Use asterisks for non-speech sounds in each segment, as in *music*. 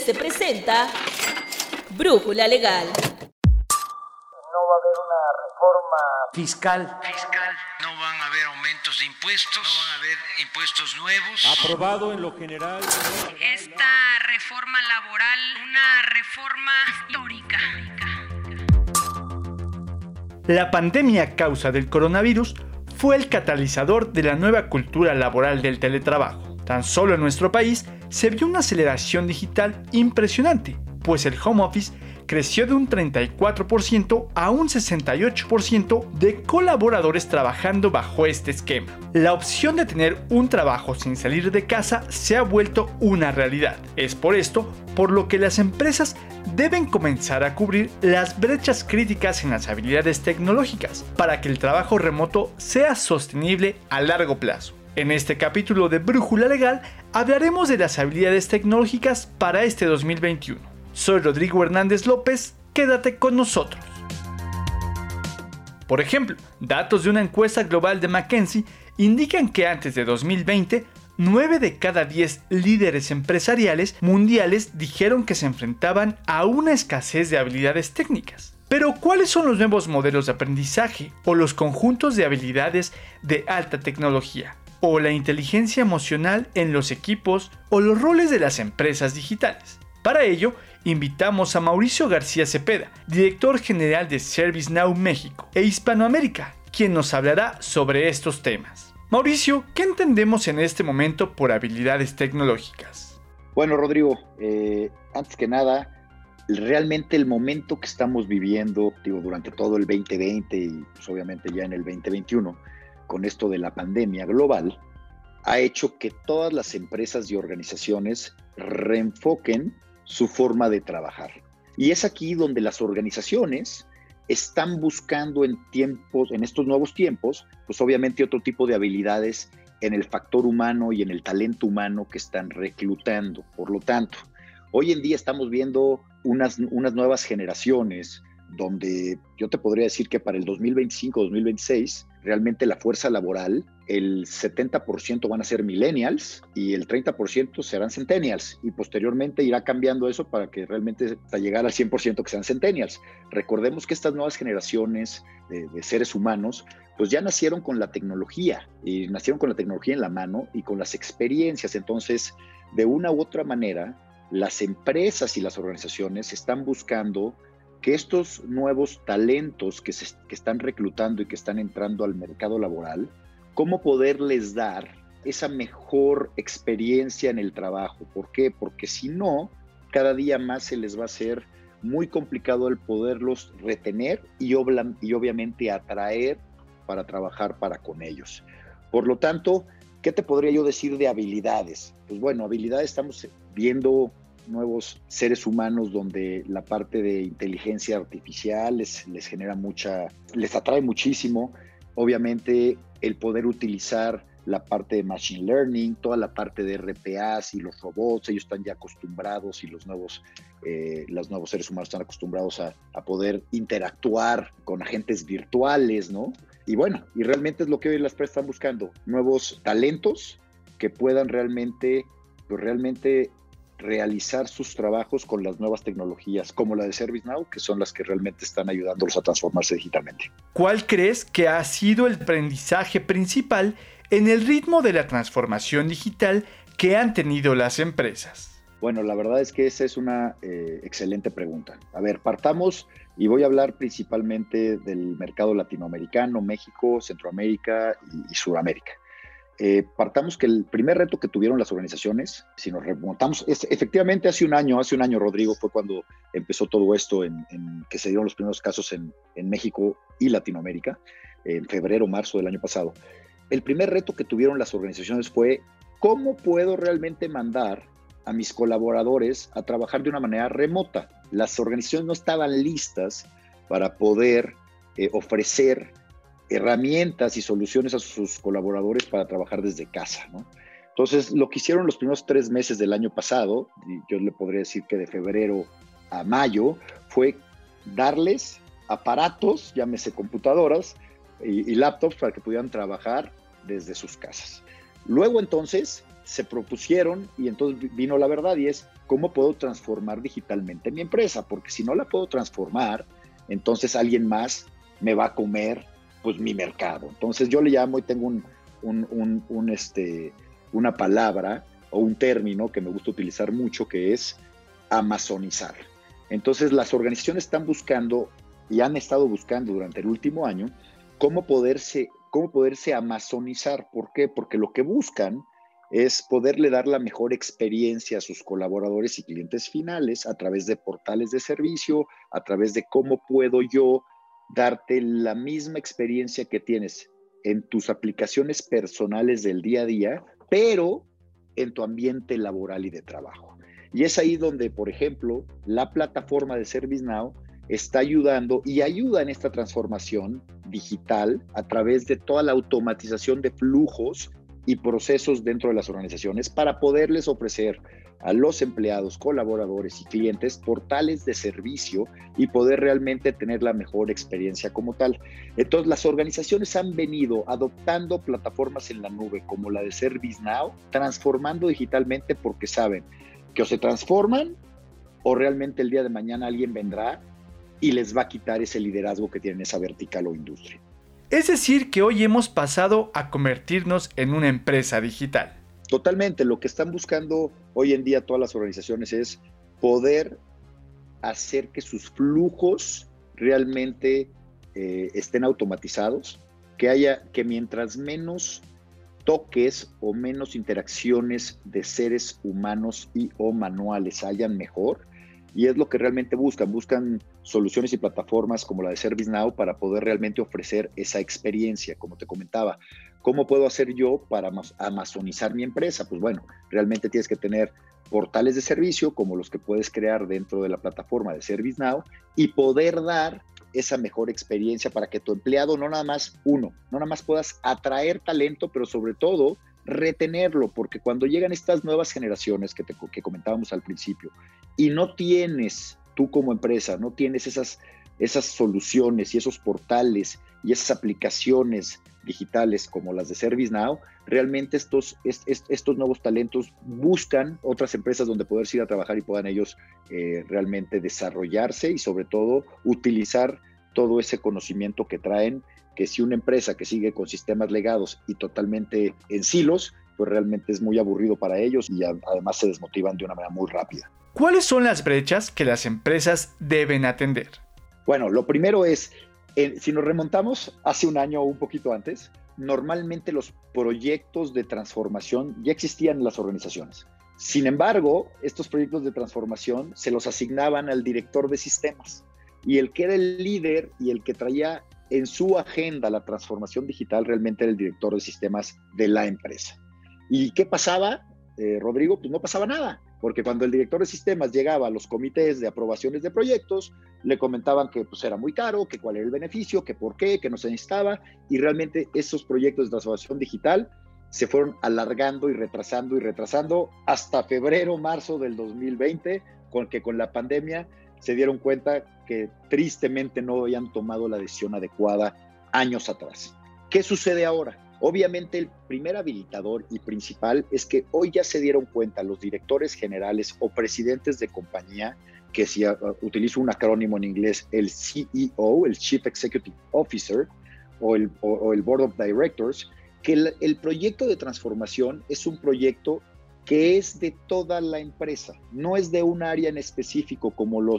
se presenta Brújula Legal. No va a haber una reforma fiscal. Fiscal. No van a haber aumentos de impuestos. No van a haber impuestos nuevos. Aprobado en lo general. Esta reforma laboral, una reforma histórica. La pandemia a causa del coronavirus fue el catalizador de la nueva cultura laboral del teletrabajo. Tan solo en nuestro país se vio una aceleración digital impresionante, pues el home office creció de un 34% a un 68% de colaboradores trabajando bajo este esquema. La opción de tener un trabajo sin salir de casa se ha vuelto una realidad. Es por esto por lo que las empresas deben comenzar a cubrir las brechas críticas en las habilidades tecnológicas para que el trabajo remoto sea sostenible a largo plazo. En este capítulo de Brújula Legal hablaremos de las habilidades tecnológicas para este 2021. Soy Rodrigo Hernández López, quédate con nosotros. Por ejemplo, datos de una encuesta global de McKinsey indican que antes de 2020, 9 de cada 10 líderes empresariales mundiales dijeron que se enfrentaban a una escasez de habilidades técnicas. Pero ¿cuáles son los nuevos modelos de aprendizaje o los conjuntos de habilidades de alta tecnología? O la inteligencia emocional en los equipos o los roles de las empresas digitales. Para ello, invitamos a Mauricio García Cepeda, director general de ServiceNow México e Hispanoamérica, quien nos hablará sobre estos temas. Mauricio, ¿qué entendemos en este momento por habilidades tecnológicas? Bueno, Rodrigo, eh, antes que nada, realmente el momento que estamos viviendo, digo, durante todo el 2020 y pues, obviamente ya en el 2021, con esto de la pandemia global, ha hecho que todas las empresas y organizaciones reenfoquen su forma de trabajar. Y es aquí donde las organizaciones están buscando en tiempos, en estos nuevos tiempos, pues obviamente otro tipo de habilidades en el factor humano y en el talento humano que están reclutando. Por lo tanto, hoy en día estamos viendo unas, unas nuevas generaciones donde yo te podría decir que para el 2025-2026 realmente la fuerza laboral, el 70% van a ser millennials y el 30% serán centennials y posteriormente irá cambiando eso para que realmente hasta llegar al 100% que sean centennials. Recordemos que estas nuevas generaciones de, de, seres humanos pues ya nacieron con la tecnología y nacieron con la tecnología en la mano y con las experiencias. Entonces, de una u otra manera, las empresas y las organizaciones están buscando que estos nuevos talentos que, se, que están reclutando y que están entrando al mercado laboral, cómo poderles dar esa mejor experiencia en el trabajo. ¿Por qué? Porque si no, cada día más se les va a hacer muy complicado el poderlos retener y, y obviamente atraer para trabajar para con ellos. Por lo tanto, ¿qué te podría yo decir de habilidades? Pues bueno, habilidades estamos viendo nuevos seres humanos donde la parte de inteligencia artificial les, les genera mucha, les atrae muchísimo. Obviamente el poder utilizar la parte de Machine Learning, toda la parte de RPAs y los robots, ellos están ya acostumbrados y los nuevos, eh, los nuevos seres humanos están acostumbrados a, a, poder interactuar con agentes virtuales, ¿no? Y bueno, y realmente es lo que hoy las empresas están buscando, nuevos talentos que puedan realmente, pues realmente realizar sus trabajos con las nuevas tecnologías, como la de ServiceNow, que son las que realmente están ayudándolos a transformarse digitalmente. ¿Cuál crees que ha sido el aprendizaje principal en el ritmo de la transformación digital que han tenido las empresas? Bueno, la verdad es que esa es una eh, excelente pregunta. A ver, partamos y voy a hablar principalmente del mercado latinoamericano, México, Centroamérica y, y Sudamérica. Eh, partamos que el primer reto que tuvieron las organizaciones, si nos remontamos, es, efectivamente hace un año, hace un año, Rodrigo, fue cuando empezó todo esto, en, que se dieron los primeros casos en, en, México y Latinoamérica, en febrero, marzo del año pasado. El primer reto que tuvieron las organizaciones fue, ¿cómo puedo realmente mandar a mis colaboradores a trabajar de una manera remota? Las organizaciones no estaban listas para poder eh, ofrecer herramientas y soluciones a sus colaboradores para trabajar desde casa, ¿no? Entonces, lo que hicieron los primeros tres meses del año pasado, y yo le podría decir que de febrero a mayo, fue darles aparatos, llámese computadoras y, y laptops para que pudieran trabajar desde sus casas. Luego entonces se propusieron y entonces vino la verdad y es cómo puedo transformar digitalmente mi empresa, porque si no la puedo transformar, entonces alguien más me va a comer pues mi mercado. Entonces yo le llamo y tengo un, este, una palabra o un término que me gusta utilizar mucho que es amazonizar. Entonces las organizaciones están buscando y han estado buscando durante el último año cómo poderse, cómo poderse amazonizar. ¿Por qué? Porque lo que buscan es poderle dar la mejor experiencia a sus colaboradores y clientes finales a través de portales de servicio, a través de cómo puedo yo darte la misma experiencia que tienes en tus aplicaciones personales del día a día, pero en tu ambiente laboral y de trabajo. Y es ahí donde, por ejemplo, la plataforma de ServiceNow está ayudando y ayuda en esta transformación digital a través de toda la automatización de flujos y procesos dentro de las organizaciones para poderles ofrecer a los empleados, colaboradores y clientes portales de servicio y poder realmente tener la mejor experiencia como tal. Entonces, las organizaciones han venido adoptando plataformas en la nube como la de ServiceNow, transformando digitalmente porque saben que o se transforman o realmente el día de mañana alguien vendrá y les va a quitar ese liderazgo que tienen esa vertical o industria. Es decir, que hoy hemos pasado a convertirnos en una empresa digital. Totalmente, lo que están buscando hoy en día todas las organizaciones es poder hacer que sus flujos realmente eh, estén automatizados, que haya, que mientras menos toques o menos interacciones de seres humanos y o manuales hayan mejor, y es lo que realmente buscan. Buscan soluciones y plataformas como la de ServiceNow para poder realmente ofrecer esa experiencia, como te comentaba. ¿Cómo puedo hacer yo para amazonizar mi empresa? Pues bueno, realmente tienes que tener portales de servicio como los que puedes crear dentro de la plataforma de ServiceNow y poder dar esa mejor experiencia para que tu empleado no nada más uno, no nada más puedas atraer talento, pero sobre todo retenerlo, porque cuando llegan estas nuevas generaciones que, te, que comentábamos al principio y no tienes, tú como empresa, no tienes esas, esas soluciones y esos portales y esas aplicaciones digitales como las de ServiceNow, realmente estos, estos nuevos talentos buscan otras empresas donde poder ir a trabajar y puedan ellos eh, realmente desarrollarse y sobre todo utilizar todo ese conocimiento que traen que si una empresa que sigue con sistemas legados y totalmente en silos, pues realmente es muy aburrido para ellos y además se desmotivan de una manera muy rápida. ¿Cuáles son las brechas que las empresas deben atender? Bueno, lo primero es, eh, si nos remontamos hace un año o un poquito antes, normalmente los proyectos de transformación ya existían en las organizaciones. Sin embargo, estos proyectos de transformación se los asignaban al director de sistemas y el que era el líder y el que traía en su agenda la transformación digital realmente era el director de sistemas de la empresa. ¿Y qué pasaba, eh, Rodrigo? Pues no pasaba nada, porque cuando el director de sistemas llegaba a los comités de aprobaciones de proyectos, le comentaban que pues, era muy caro, que cuál era el beneficio, que por qué, que no se necesitaba, y realmente esos proyectos de transformación digital se fueron alargando y retrasando y retrasando hasta febrero, marzo del 2020, con que con la pandemia se dieron cuenta que tristemente no habían tomado la decisión adecuada años atrás. ¿Qué sucede ahora? Obviamente el primer habilitador y principal es que hoy ya se dieron cuenta los directores generales o presidentes de compañía, que si uh, utilizo un acrónimo en inglés, el CEO, el Chief Executive Officer o el, el Board of Directors, que el proyecto de transformación es un proyecto que es de toda la empresa, no es de un área en específico como lo,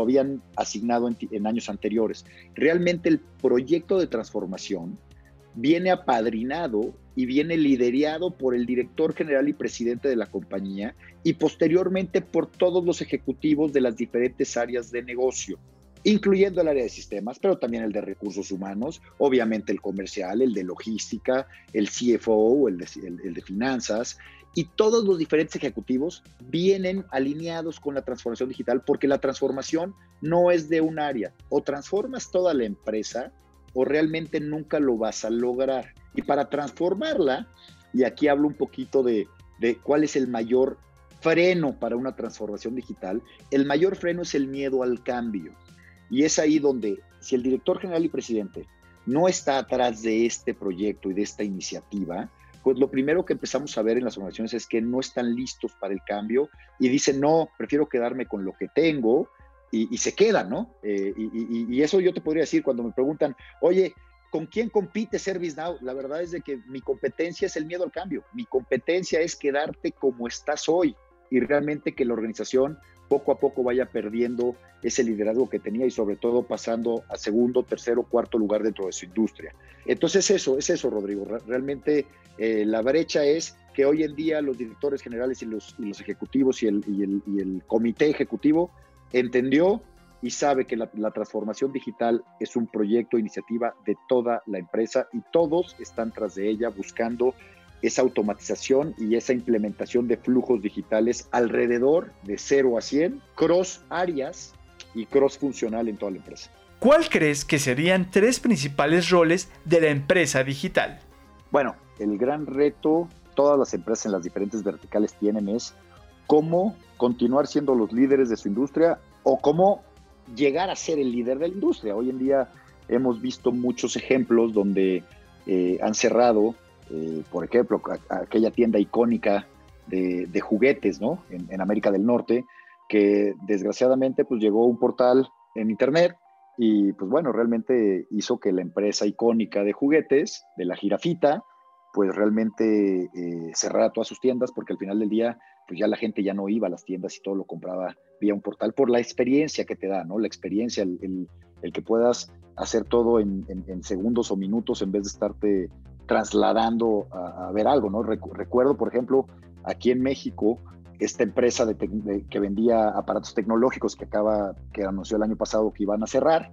habían asignado en, años anteriores. Realmente el proyecto de transformación viene apadrinado y viene liderado por el director general y presidente de la compañía y posteriormente por todos los ejecutivos de las diferentes áreas de negocio, incluyendo el área de sistemas, pero también el de recursos humanos, obviamente el comercial, el de logística, el CFO, el de finanzas, y todos los diferentes ejecutivos vienen alineados con la transformación digital porque la transformación no es de un área. O transformas toda la empresa o realmente nunca lo vas a lograr. Y para transformarla, y aquí hablo un poquito de, de cuál es el mayor freno para una transformación digital, el mayor freno es el miedo al cambio. Y es ahí donde, si el director general y presidente no está atrás de este proyecto y de esta iniciativa, pues lo primero que empezamos a ver en las organizaciones es que no están listos para el cambio y dicen, no, prefiero quedarme con lo que tengo y, se quedan, ¿no? Eh, y, eso yo te podría decir cuando me preguntan, oye, ¿con quién compite ServiceNow? La verdad es de que mi competencia es el miedo al cambio, mi competencia es quedarte como estás hoy y realmente que la organización poco a poco vaya perdiendo ese liderazgo que tenía y sobre todo pasando a segundo, tercero, cuarto lugar dentro de su industria. Entonces eso, es eso, Rodrigo. Realmente eh, la brecha es que hoy en día los directores generales y los, ejecutivos y, el, y el, comité ejecutivo entendió y sabe que la, la, transformación digital es un proyecto, iniciativa de toda la empresa y todos están tras de ella buscando esa automatización y esa implementación de flujos digitales alrededor de 0 a 100, cross áreas y cross funcional en toda la empresa. ¿Cuál crees que serían tres principales roles de la empresa digital? Bueno, el gran reto todas las empresas en las diferentes verticales tienen es cómo continuar siendo los líderes de su industria o cómo llegar a ser el líder de la industria. Hoy en día hemos visto muchos ejemplos donde eh, han cerrado eh, por ejemplo, aquella tienda icónica de, juguetes, ¿no? En, América del Norte, que desgraciadamente pues llegó un portal en internet y pues bueno, realmente hizo que la empresa icónica de juguetes, de la jirafita, pues realmente eh, cerrara todas sus tiendas porque al final del día pues ya la gente ya no iba a las tiendas y todo lo compraba vía un portal por la experiencia que te da, ¿no? La experiencia, el, que puedas hacer todo en, segundos o minutos en vez de estarte trasladando a, ver algo, ¿no? Recuerdo, por ejemplo, aquí en México, esta empresa de que vendía aparatos tecnológicos que acaba, que anunció el año pasado que iban a cerrar,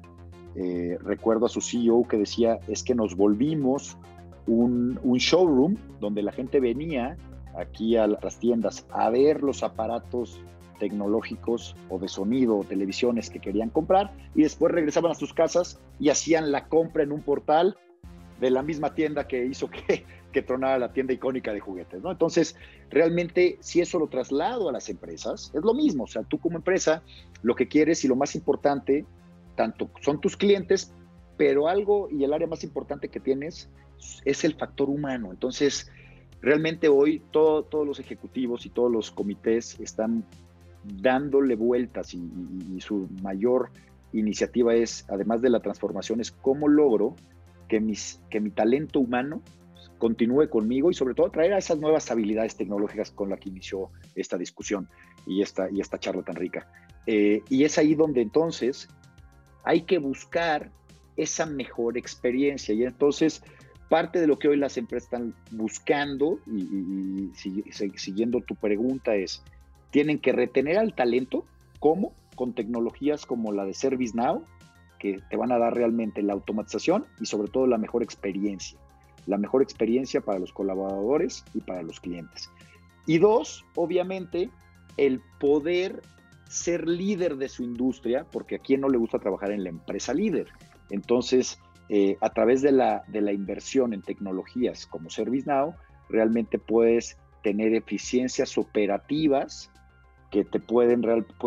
eh, recuerdo a su CEO que decía, es que nos volvimos un, un, showroom donde la gente venía aquí a las tiendas a ver los aparatos tecnológicos o de sonido o televisiones que querían comprar y después regresaban a sus casas y hacían la compra en un portal de la misma tienda que hizo *laughs* que, que tronara la tienda icónica de juguetes, ¿no? Entonces, realmente, si eso lo traslado a las empresas, es lo mismo, o sea, tú como empresa, lo que quieres y lo más importante, tanto son tus clientes, pero algo y el área más importante que tienes es el factor humano. Entonces, realmente hoy todos los ejecutivos y todos los comités están dándole vueltas y, su mayor iniciativa es, además de la transformación, es cómo logro que, mis, que mi talento humano continúe conmigo y sobre todo traer a esas nuevas habilidades tecnológicas con las que inició esta discusión y esta, y esta charla tan rica. Eh, y es ahí donde entonces hay que buscar esa mejor experiencia y entonces parte de lo que hoy las empresas están buscando y, siguiendo tu pregunta es, tienen que retener al talento, ¿cómo? Con tecnologías como la de ServiceNow, que te van a dar realmente la automatización y sobre todo la mejor experiencia. La mejor experiencia para los colaboradores y para los clientes. Y dos, obviamente, el poder ser líder de su industria, porque a quien no le gusta trabajar en la empresa líder. Entonces, eh, a través de la, de la inversión en tecnologías como ServiceNow, realmente puedes tener eficiencias operativas que te pueden,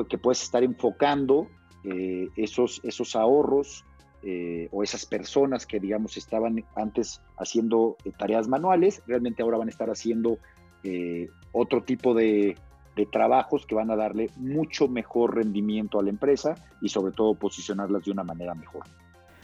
que puedes estar enfocando eh, esos, esos ahorros eh, o esas personas que, digamos, estaban antes haciendo tareas manuales, realmente ahora van a estar haciendo otro tipo de trabajos que van a darle mucho mejor rendimiento a la empresa y sobre todo posicionarlas de una manera mejor.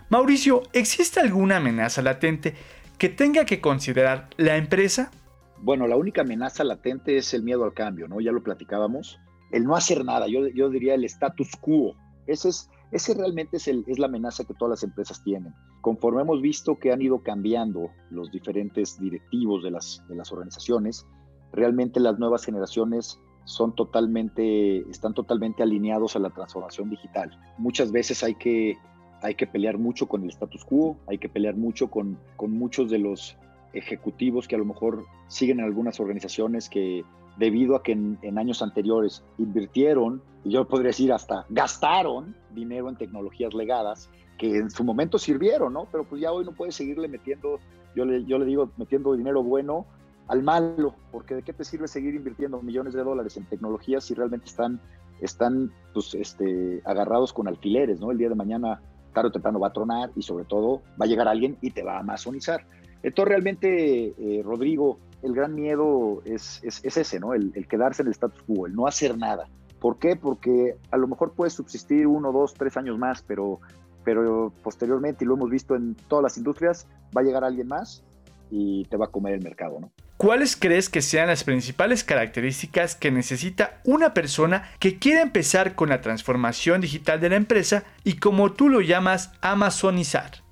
Mauricio, ¿existe alguna amenaza latente que tenga que considerar la empresa? Bueno, la única amenaza latente es el miedo al cambio, ¿no? Ya lo platicábamos. El no hacer nada, yo, yo diría el status quo, ese, es, ese realmente es, el, es la amenaza que todas las empresas tienen. Conforme hemos visto que han ido cambiando los diferentes directivos de las, de las organizaciones, realmente las nuevas generaciones son totalmente, están totalmente alineados a la transformación digital. Muchas veces hay que, hay que pelear mucho con el status quo, hay que pelear mucho con, con muchos de los ejecutivos que a lo mejor siguen en algunas organizaciones que debido a que en, años anteriores invirtieron, y yo podría decir hasta gastaron dinero en tecnologías legadas, que en su momento sirvieron, ¿no? Pero pues ya hoy no puedes seguirle metiendo, yo le, yo le digo, metiendo dinero bueno al malo, porque de qué te sirve seguir invirtiendo millones de dólares en tecnologías si realmente están, están pues, este, agarrados con alfileres, ¿no? El día de mañana, tarde o temprano, va a tronar y sobre todo va a llegar alguien y te va a amazonizar. Entonces realmente, eh, Rodrigo, el gran miedo es, es, ese, ¿no? El, el, quedarse en el status quo, el no hacer nada. ¿Por qué? Porque a lo mejor puedes subsistir uno, dos, tres años más, pero, pero posteriormente, y lo hemos visto en todas las industrias, va a llegar alguien más y te va a comer el mercado, ¿no? ¿Cuáles crees que sean las principales características que necesita una persona que quiere empezar con la transformación digital de la empresa y como tú lo llamas, amazonizar?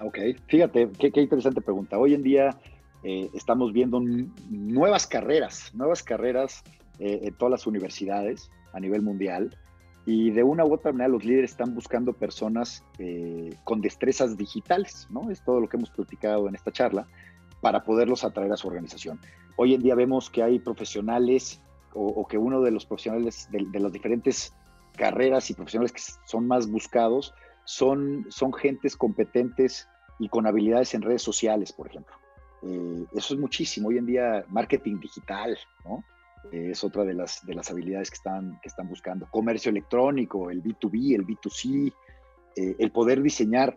Ok, fíjate, qué, interesante pregunta. Hoy en día eh, estamos viendo nuevas carreras, nuevas carreras eh, en todas las universidades a nivel mundial y de una u otra manera los líderes están buscando personas eh, con destrezas digitales, ¿no? Es todo lo que hemos platicado en esta charla para poderlos atraer a su organización. Hoy en día vemos que hay profesionales o, que uno de los profesionales de, las diferentes carreras y profesionales que son más buscados son, son gentes competentes y con habilidades en redes sociales, por ejemplo. Eh, eso es muchísimo. Hoy en día, marketing digital, ¿no? Eh, es otra de las, de las habilidades que están, que están buscando. Comercio electrónico, el B2B, el B2C, eh, el poder diseñar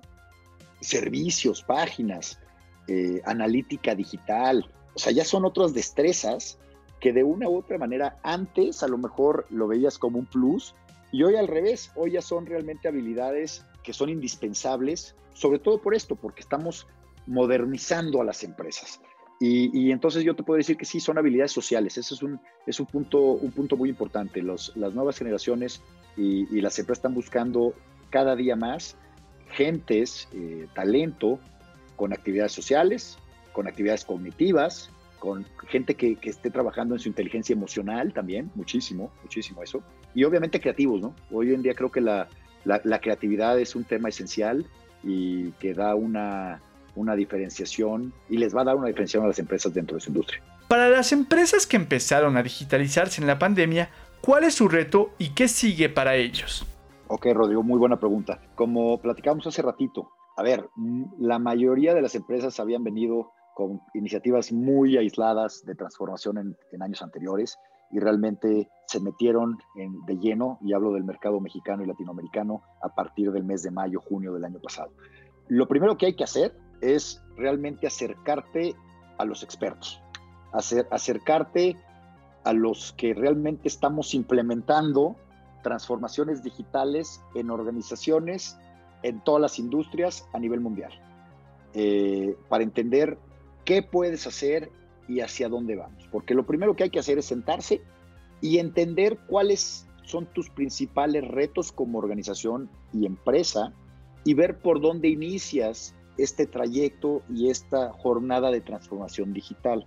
servicios, páginas, eh, analítica digital. O sea, ya son otras destrezas que de una u otra manera antes a lo mejor lo veías como un plus y hoy al revés, hoy ya son realmente habilidades que son indispensables, sobre todo por esto, porque estamos modernizando a las empresas. Y, entonces yo te puedo decir que sí, son habilidades sociales. Ese es un, es un, punto, un punto muy importante. Los, las nuevas generaciones y, las empresas están buscando cada día más gentes, eh, talento con actividades sociales, con actividades cognitivas, con gente que, esté trabajando en su inteligencia emocional también, muchísimo, muchísimo eso. Y obviamente creativos, ¿no? Hoy en día creo que la, creatividad es un tema esencial y que da una, una diferenciación y les va a dar una diferenciación a las empresas dentro de su industria. Para las empresas que empezaron a digitalizarse en la pandemia, ¿cuál es su reto y qué sigue para ellos? Ok, Rodrigo, muy buena pregunta. Como platicamos hace ratito, a ver, mm, la mayoría de las empresas habían venido con iniciativas muy aisladas de transformación en, años anteriores y realmente se metieron de lleno, y hablo del mercado mexicano y latinoamericano, a partir del mes de mayo, junio del año pasado. Lo primero que hay que hacer es realmente acercarte a los expertos, hacer, acercarte a los que realmente estamos implementando transformaciones digitales en organizaciones en todas las industrias a nivel mundial, eh, para entender qué puedes hacer y hacia dónde vamos. Porque lo primero que hay que hacer es sentarse y entender cuáles son tus principales retos como organización y empresa y ver por dónde inicias este trayecto y esta jornada de transformación digital.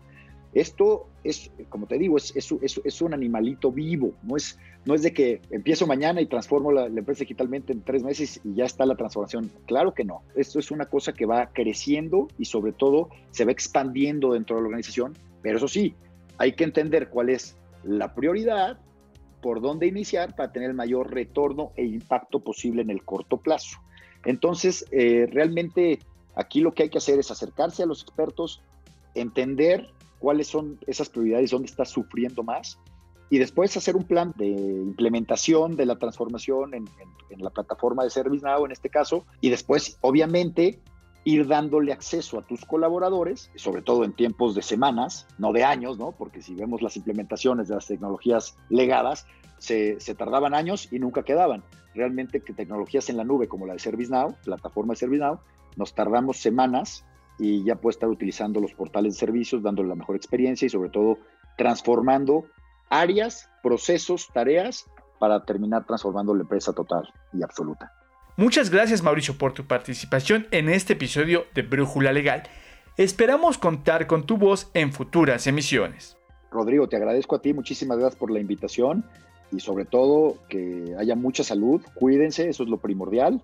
Esto es, como te digo, es, es, un animalito vivo, no es, no es de que empiezo mañana y transformo la, empresa digitalmente en tres meses y ya está la transformación. Claro que no, esto es una cosa que va creciendo y sobre todo se va expandiendo dentro de la organización, pero eso sí, hay que entender cuál es la prioridad, por dónde iniciar para tener el mayor retorno e impacto posible en el corto plazo. Entonces, eh, realmente aquí lo que hay que hacer es acercarse a los expertos, entender cuáles son esas prioridades, dónde está sufriendo más, y después hacer un plan de implementación de la transformación en, la plataforma de ServiceNow en este caso, y después, obviamente, ir dándole acceso a tus colaboradores, sobre todo en tiempos de semanas, no de años, ¿no? Porque si vemos las implementaciones de las tecnologías legadas, se, se tardaban años y nunca quedaban. Realmente que tecnologías en la nube como la de ServiceNow, plataforma de ServiceNow, nos tardamos semanas y ya puede estar utilizando los portales de servicios, dándole la mejor experiencia y sobre todo transformando áreas, procesos, tareas para terminar transformando la empresa total y absoluta. Muchas gracias Mauricio por tu participación en este episodio de Brújula Legal. Esperamos contar con tu voz en futuras emisiones. Rodrigo, te agradezco a ti, muchísimas gracias por la invitación y sobre todo que haya mucha salud, cuídense, eso es lo primordial.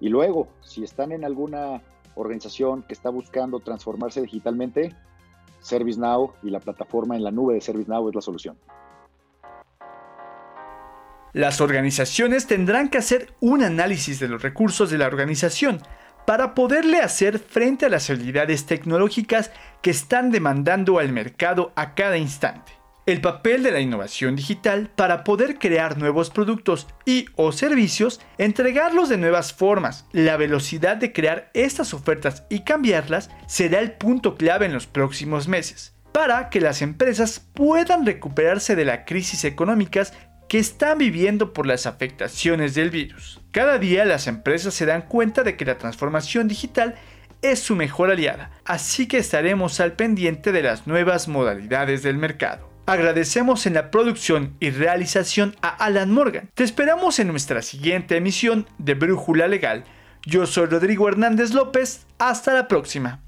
Y luego, si están en alguna organización que está buscando transformarse digitalmente, ServiceNow y la plataforma en la nube de ServiceNow es la solución. Las organizaciones tendrán que hacer un análisis de los recursos de la organización para poderle hacer frente a las habilidades tecnológicas que están demandando al mercado a cada instante el papel de la innovación digital para poder crear nuevos productos y o servicios, entregarlos de nuevas formas. La velocidad de crear estas ofertas y cambiarlas será el punto clave en los próximos meses. para que las empresas puedan recuperarse de las crisis económicas que están viviendo por las afectaciones del virus. Cada día las empresas se dan cuenta de que la transformación digital es su mejor aliada, así que estaremos al pendiente de las nuevas modalidades del mercado. Agradecemos en la producción y realización a Alan Morgan. Te esperamos en nuestra siguiente emisión de Brújula Legal. Yo soy Rodrigo Hernández López. Hasta la próxima.